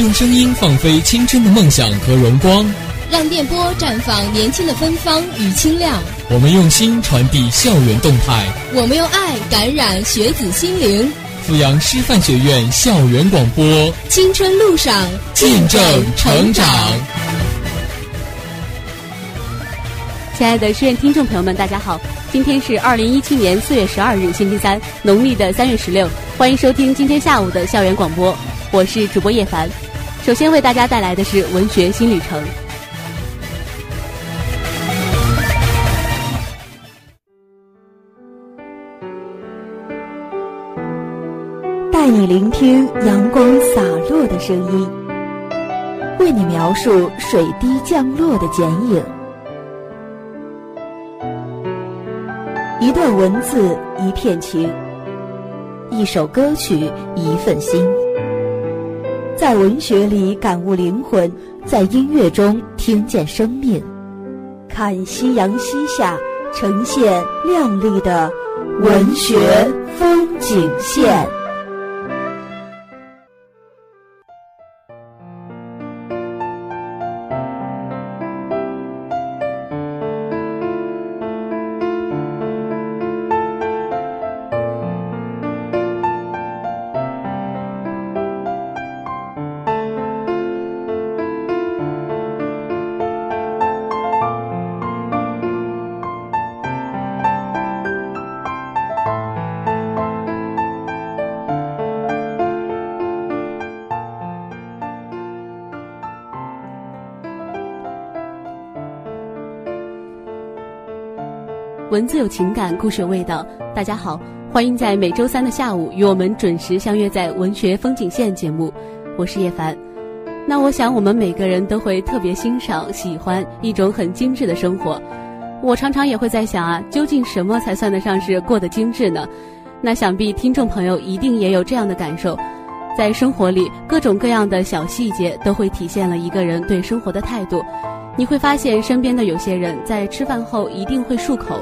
用声音放飞青春的梦想和荣光，让电波绽放年轻的芬芳与清亮。我们用心传递校园动态，我们用爱感染学子心灵。阜阳师范学院校园广播，青春路上见证成长。亲爱的师院听众朋友们，大家好，今天是二零一七年四月十二日，星期三，农历的三月十六，欢迎收听今天下午的校园广播，我是主播叶凡。首先为大家带来的是文学新旅程。带你聆听阳光洒落的声音，为你描述水滴降落的剪影。一段文字，一片情；一首歌曲，一份心。在文学里感悟灵魂，在音乐中听见生命。看夕阳西下，呈现亮丽的文学风景线。文字有情感，故事有味道。大家好，欢迎在每周三的下午与我们准时相约在《文学风景线》节目。我是叶凡。那我想，我们每个人都会特别欣赏、喜欢一种很精致的生活。我常常也会在想啊，究竟什么才算得上是过得精致呢？那想必听众朋友一定也有这样的感受，在生活里各种各样的小细节都会体现了一个人对生活的态度。你会发现，身边的有些人在吃饭后一定会漱口，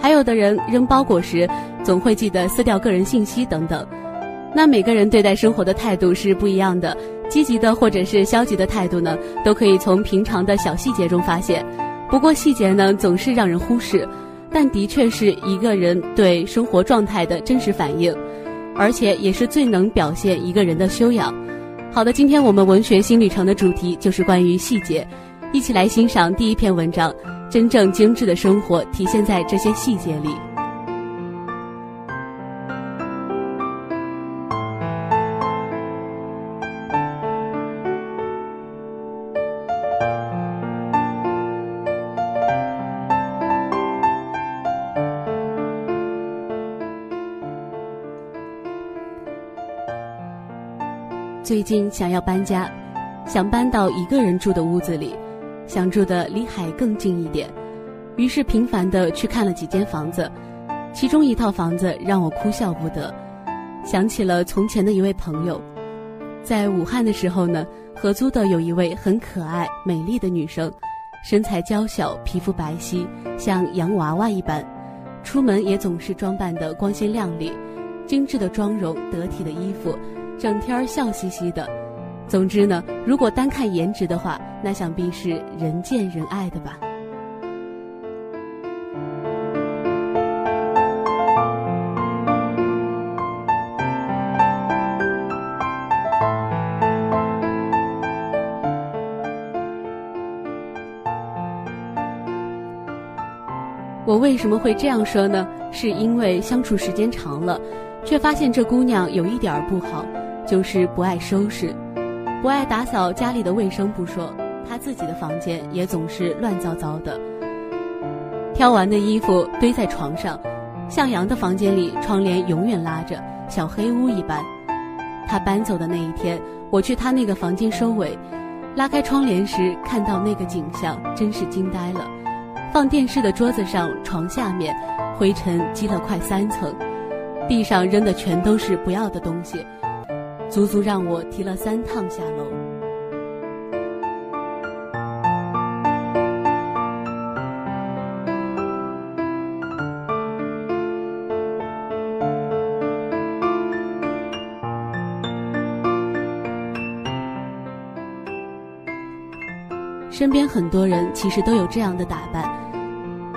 还有的人扔包裹时总会记得撕掉个人信息等等。那每个人对待生活的态度是不一样的，积极的或者是消极的态度呢，都可以从平常的小细节中发现。不过细节呢总是让人忽视，但的确是一个人对生活状态的真实反应，而且也是最能表现一个人的修养。好的，今天我们文学新旅程的主题就是关于细节。一起来欣赏第一篇文章，真正精致的生活体现在这些细节里。最近想要搬家，想搬到一个人住的屋子里。想住的离海更近一点，于是频繁的去看了几间房子，其中一套房子让我哭笑不得，想起了从前的一位朋友，在武汉的时候呢，合租的有一位很可爱美丽的女生，身材娇小，皮肤白皙，像洋娃娃一般，出门也总是装扮的光鲜亮丽，精致的妆容，得体的衣服，整天笑嘻嘻的。总之呢，如果单看颜值的话，那想必是人见人爱的吧。我为什么会这样说呢？是因为相处时间长了，却发现这姑娘有一点不好，就是不爱收拾。不爱打扫家里的卫生不说，他自己的房间也总是乱糟糟的。挑完的衣服堆在床上，向阳的房间里窗帘永远拉着，小黑屋一般。他搬走的那一天，我去他那个房间收尾，拉开窗帘时看到那个景象，真是惊呆了。放电视的桌子上、床下面，灰尘积了快三层，地上扔的全都是不要的东西。足足让我提了三趟下楼。身边很多人其实都有这样的打扮，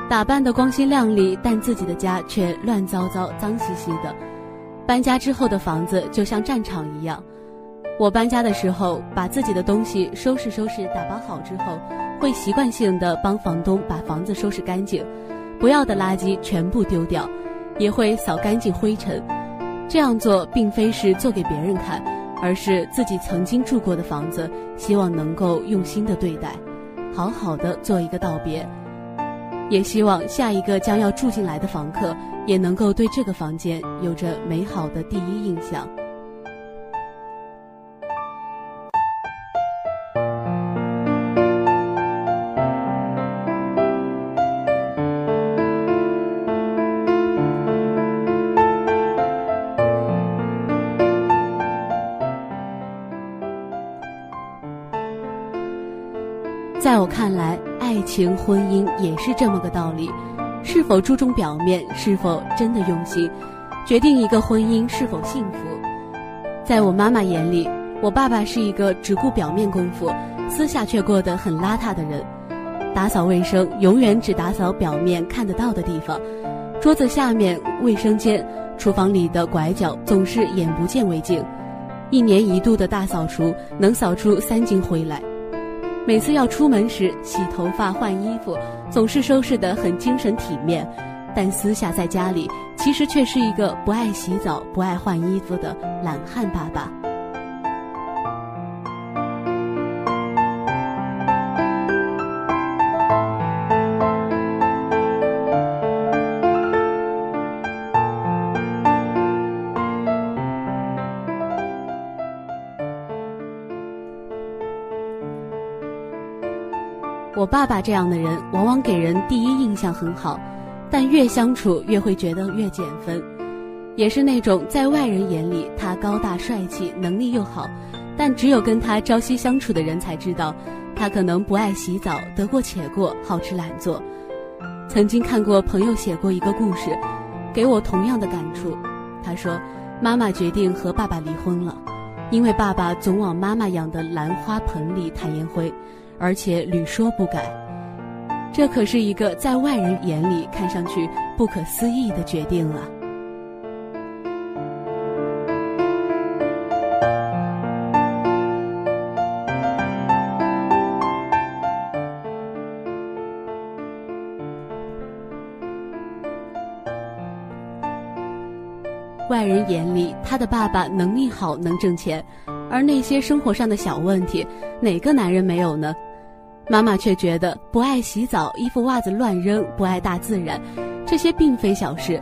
打扮的光鲜亮丽，但自己的家却乱糟糟、脏兮兮的。搬家之后的房子就像战场一样。我搬家的时候，把自己的东西收拾收拾、打包好之后，会习惯性的帮房东把房子收拾干净，不要的垃圾全部丢掉，也会扫干净灰尘。这样做并非是做给别人看，而是自己曾经住过的房子，希望能够用心的对待，好好的做一个道别。也希望下一个将要住进来的房客，也能够对这个房间有着美好的第一印象。在我看来，爱情、婚姻也是这么个道理。是否注重表面，是否真的用心，决定一个婚姻是否幸福。在我妈妈眼里，我爸爸是一个只顾表面功夫，私下却过得很邋遢的人。打扫卫生，永远只打扫表面看得到的地方，桌子下面、卫生间、厨房里的拐角总是眼不见为净。一年一度的大扫除，能扫出三斤灰来。每次要出门时，洗头发、换衣服，总是收拾得很精神体面，但私下在家里，其实却是一个不爱洗澡、不爱换衣服的懒汉爸爸。我爸爸这样的人，往往给人第一印象很好，但越相处越会觉得越减分。也是那种在外人眼里他高大帅气、能力又好，但只有跟他朝夕相处的人才知道，他可能不爱洗澡、得过且过、好吃懒做。曾经看过朋友写过一个故事，给我同样的感触。他说，妈妈决定和爸爸离婚了，因为爸爸总往妈妈养的兰花盆里弹烟灰。而且屡说不改，这可是一个在外人眼里看上去不可思议的决定啊！外人眼里，他的爸爸能力好，能挣钱。而那些生活上的小问题，哪个男人没有呢？妈妈却觉得不爱洗澡，衣服袜子乱扔，不爱大自然，这些并非小事。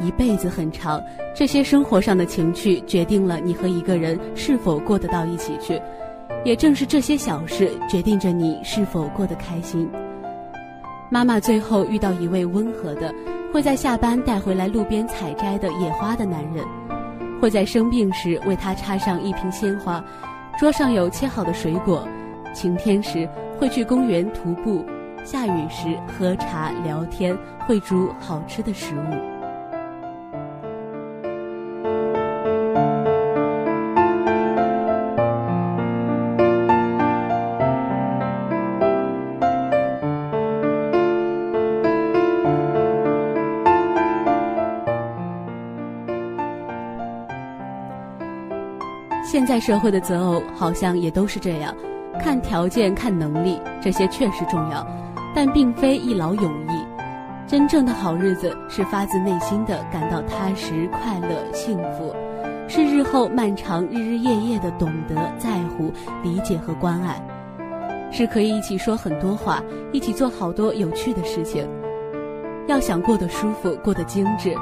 一辈子很长，这些生活上的情趣决定了你和一个人是否过得到一起去，也正是这些小事决定着你是否过得开心。妈妈最后遇到一位温和的，会在下班带回来路边采摘的野花的男人。会在生病时为他插上一瓶鲜花，桌上有切好的水果。晴天时会去公园徒步，下雨时喝茶聊天，会煮好吃的食物。现在社会的择偶好像也都是这样，看条件、看能力，这些确实重要，但并非一劳永逸。真正的好日子是发自内心的感到踏实、快乐、幸福，是日后漫长日日夜夜的懂得、在乎、理解和关爱，是可以一起说很多话，一起做好多有趣的事情。要想过得舒服、过得精致，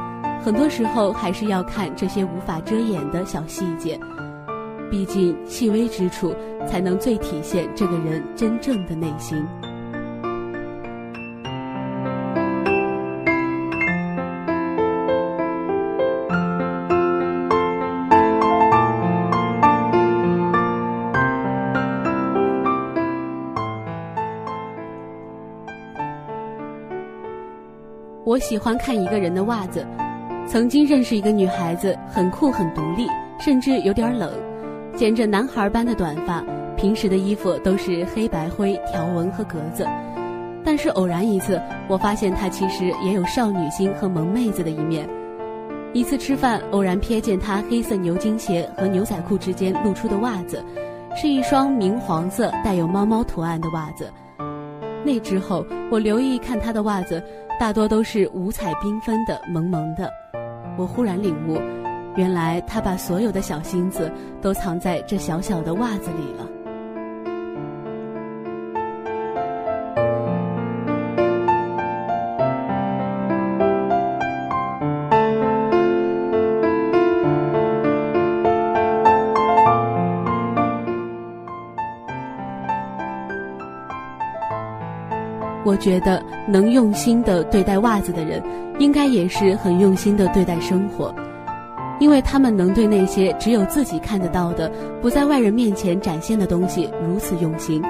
很多时候还是要看这些无法遮掩的小细节。毕竟，细微之处才能最体现这个人真正的内心。我喜欢看一个人的袜子。曾经认识一个女孩子，很酷，很独立，甚至有点冷。剪着男孩般的短发，平时的衣服都是黑白灰条纹和格子，但是偶然一次，我发现她其实也有少女心和萌妹子的一面。一次吃饭，偶然瞥见她黑色牛津鞋和牛仔裤之间露出的袜子，是一双明黄色带有猫猫图案的袜子。那之后，我留意看她的袜子，大多都是五彩缤纷的、萌萌的。我忽然领悟，原来他把所有的小心思都藏在这小小的袜子里了。我觉得能用心的对待袜子的人，应该也是很用心的对待生活，因为他们能对那些只有自己看得到的、不在外人面前展现的东西如此用心，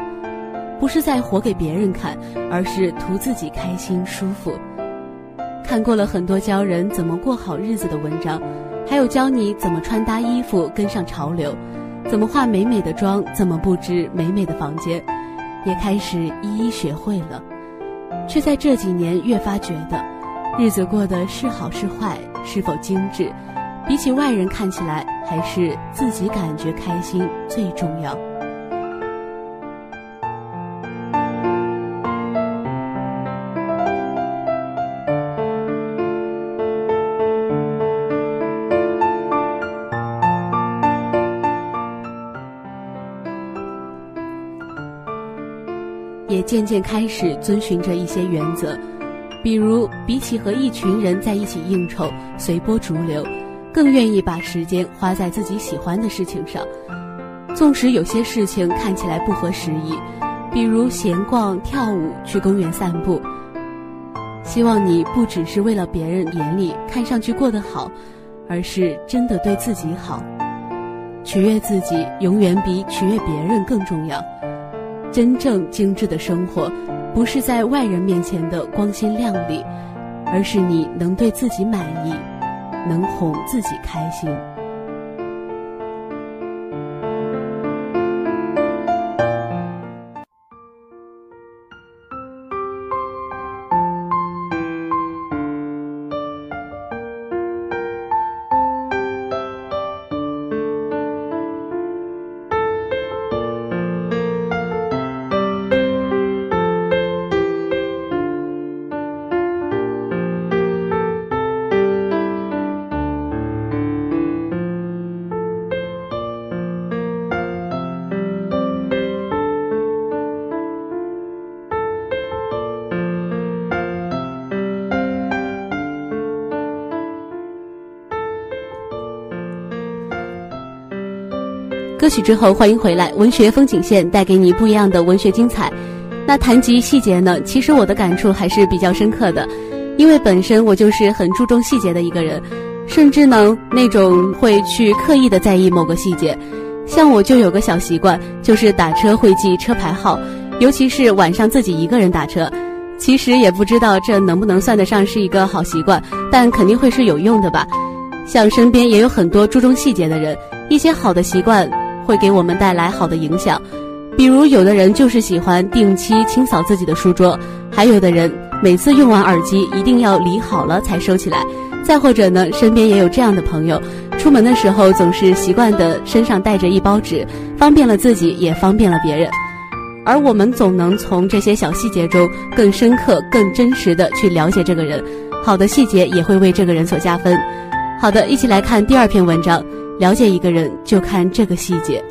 不是在活给别人看，而是图自己开心舒服。看过了很多教人怎么过好日子的文章，还有教你怎么穿搭衣服跟上潮流，怎么化美美的妆，怎么布置美美的房间，也开始一一学会了。却在这几年越发觉得，日子过得是好是坏，是否精致，比起外人看起来，还是自己感觉开心最重要。也渐渐开始遵循着一些原则，比如，比起和一群人在一起应酬、随波逐流，更愿意把时间花在自己喜欢的事情上。纵使有些事情看起来不合时宜，比如闲逛、跳舞、去公园散步。希望你不只是为了别人眼里看上去过得好，而是真的对自己好。取悦自己，永远比取悦别人更重要。真正精致的生活，不是在外人面前的光鲜亮丽，而是你能对自己满意，能哄自己开心。歌曲之后，欢迎回来。文学风景线带给你不一样的文学精彩。那谈及细节呢？其实我的感触还是比较深刻的，因为本身我就是很注重细节的一个人，甚至呢那种会去刻意的在意某个细节。像我就有个小习惯，就是打车会记车牌号，尤其是晚上自己一个人打车。其实也不知道这能不能算得上是一个好习惯，但肯定会是有用的吧。像身边也有很多注重细节的人，一些好的习惯。会给我们带来好的影响，比如有的人就是喜欢定期清扫自己的书桌，还有的人每次用完耳机一定要理好了才收起来，再或者呢，身边也有这样的朋友，出门的时候总是习惯的身上带着一包纸，方便了自己也方便了别人，而我们总能从这些小细节中更深刻、更真实的去了解这个人，好的细节也会为这个人所加分。好的，一起来看第二篇文章。了解一个人，就看这个细节。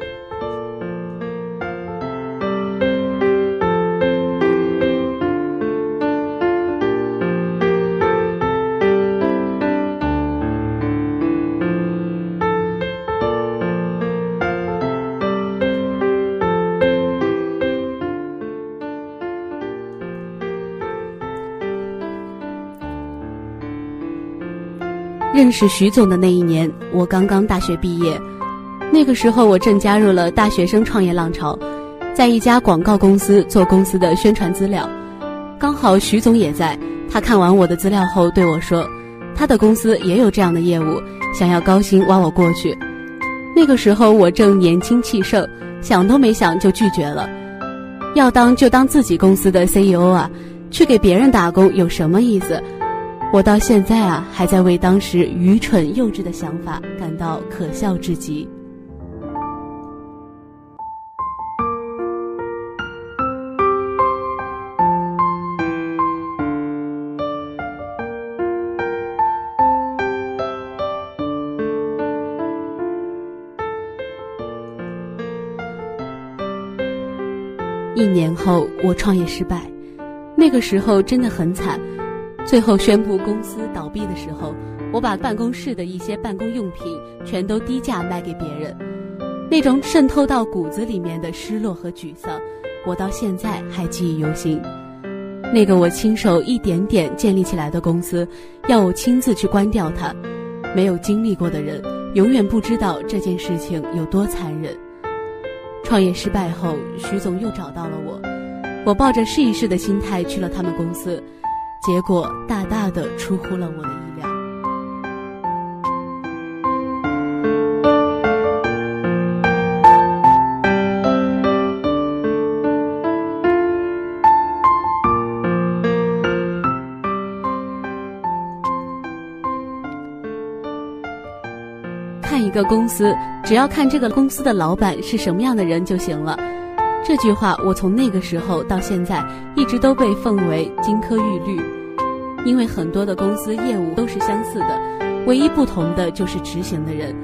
认识徐总的那一年，我刚刚大学毕业。那个时候，我正加入了大学生创业浪潮，在一家广告公司做公司的宣传资料。刚好徐总也在，他看完我的资料后对我说：“他的公司也有这样的业务，想要高薪挖我过去。”那个时候我正年轻气盛，想都没想就拒绝了。要当就当自己公司的 CEO 啊，去给别人打工有什么意思？我到现在啊，还在为当时愚蠢幼稚的想法感到可笑至极。一年后，我创业失败，那个时候真的很惨。最后宣布公司倒闭的时候，我把办公室的一些办公用品全都低价卖给别人，那种渗透到骨子里面的失落和沮丧，我到现在还记忆犹新。那个我亲手一点点建立起来的公司，要我亲自去关掉它，没有经历过的人永远不知道这件事情有多残忍。创业失败后，徐总又找到了我，我抱着试一试的心态去了他们公司，结果大大的出乎了我的意料。看一个公司，只要看这个公司的老板是什么样的人就行了。这句话我从那个时候到现在一直都被奉为金科玉律，因为很多的公司业务都是相似的，唯一不同的就是执行的人，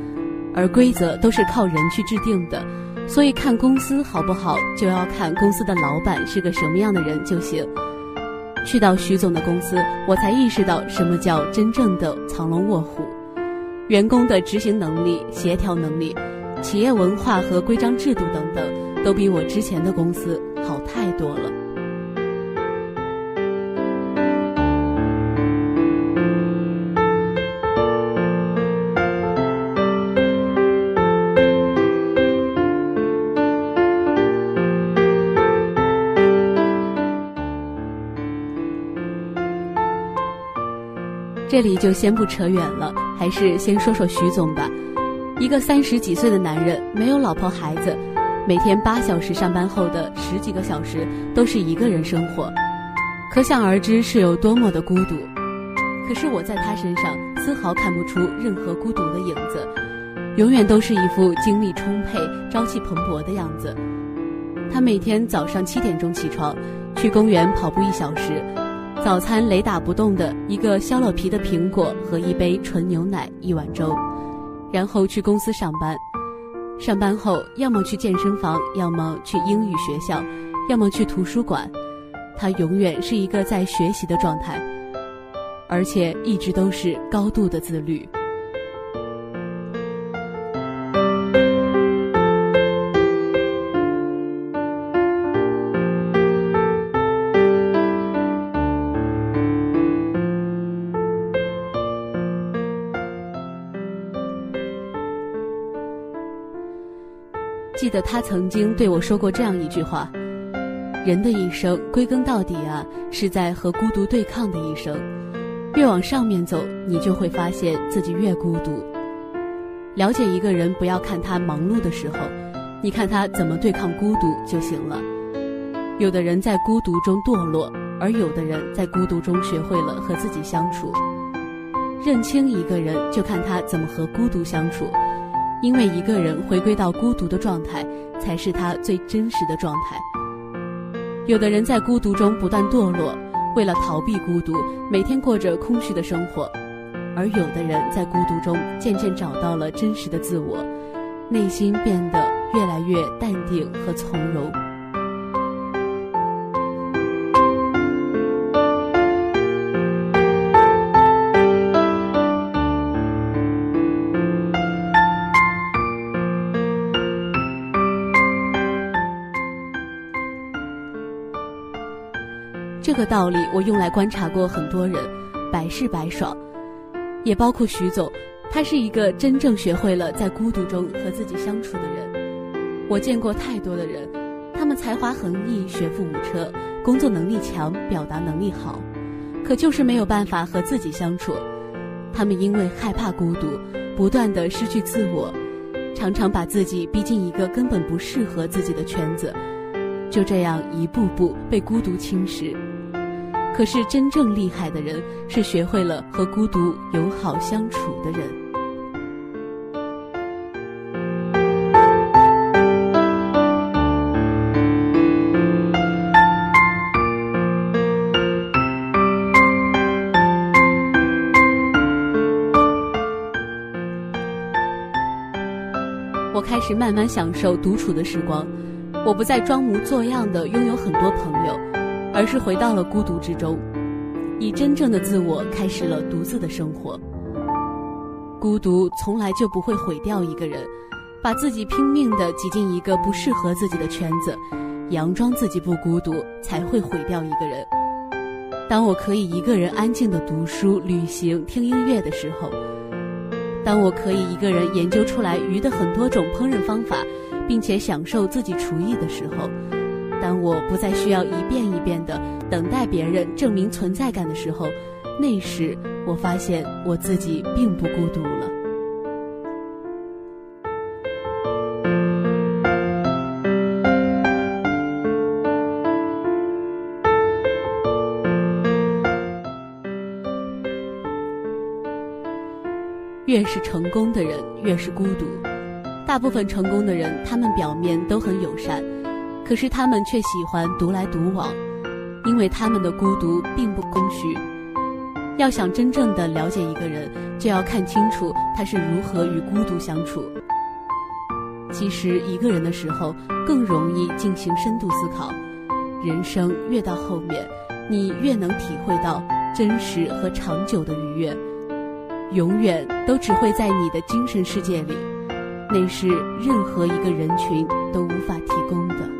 而规则都是靠人去制定的，所以看公司好不好就要看公司的老板是个什么样的人就行。去到徐总的公司，我才意识到什么叫真正的藏龙卧虎。员工的执行能力、协调能力、企业文化和规章制度等等，都比我之前的公司好太多了。这里就先不扯远了，还是先说说徐总吧。一个三十几岁的男人，没有老婆孩子，每天八小时上班后的十几个小时都是一个人生活，可想而知是有多么的孤独。可是我在他身上丝毫看不出任何孤独的影子，永远都是一副精力充沛、朝气蓬勃的样子。他每天早上七点钟起床，去公园跑步一小时。早餐雷打不动的一个削了皮的苹果和一杯纯牛奶一碗粥，然后去公司上班。上班后要么去健身房，要么去英语学校，要么去图书馆。他永远是一个在学习的状态，而且一直都是高度的自律。他曾经对我说过这样一句话：“人的一生归根到底啊，是在和孤独对抗的一生。越往上面走，你就会发现自己越孤独。了解一个人，不要看他忙碌的时候，你看他怎么对抗孤独就行了。有的人在孤独中堕落，而有的人在孤独中学会了和自己相处。认清一个人，就看他怎么和孤独相处。”因为一个人回归到孤独的状态，才是他最真实的状态。有的人在孤独中不断堕落，为了逃避孤独，每天过着空虚的生活；而有的人在孤独中渐渐找到了真实的自我，内心变得越来越淡定和从容。个道理我用来观察过很多人，百试百爽，也包括徐总。他是一个真正学会了在孤独中和自己相处的人。我见过太多的人，他们才华横溢，学富五车，工作能力强，表达能力好，可就是没有办法和自己相处。他们因为害怕孤独，不断的失去自我，常常把自己逼进一个根本不适合自己的圈子，就这样一步步被孤独侵蚀。可是真正厉害的人，是学会了和孤独友好相处的人。我开始慢慢享受独处的时光，我不再装模作样的拥有很多朋友，而是回到了孤独之中，以真正的自我开始了独自的生活。孤独从来就不会毁掉一个人，把自己拼命的挤进一个不适合自己的圈子，佯装自己不孤独，才会毁掉一个人。当我可以一个人安静的读书、旅行、听音乐的时候。当我可以一个人研究出来鱼的很多种烹饪方法，并且享受自己厨艺的时候，当我不再需要一遍一遍的等待别人证明存在感的时候，那时我发现我自己并不孤独了。越是成功的人，越是孤独。大部分成功的人，他们表面都很友善，可是他们却喜欢独来独往，因为他们的孤独并不空虚。要想真正的了解一个人，就要看清楚他是如何与孤独相处。其实，一个人的时候更容易进行深度思考。人生越到后面，你越能体会到真实和长久的愉悦。永远都只会在你的精神世界里，那是任何一个人群都无法提供的。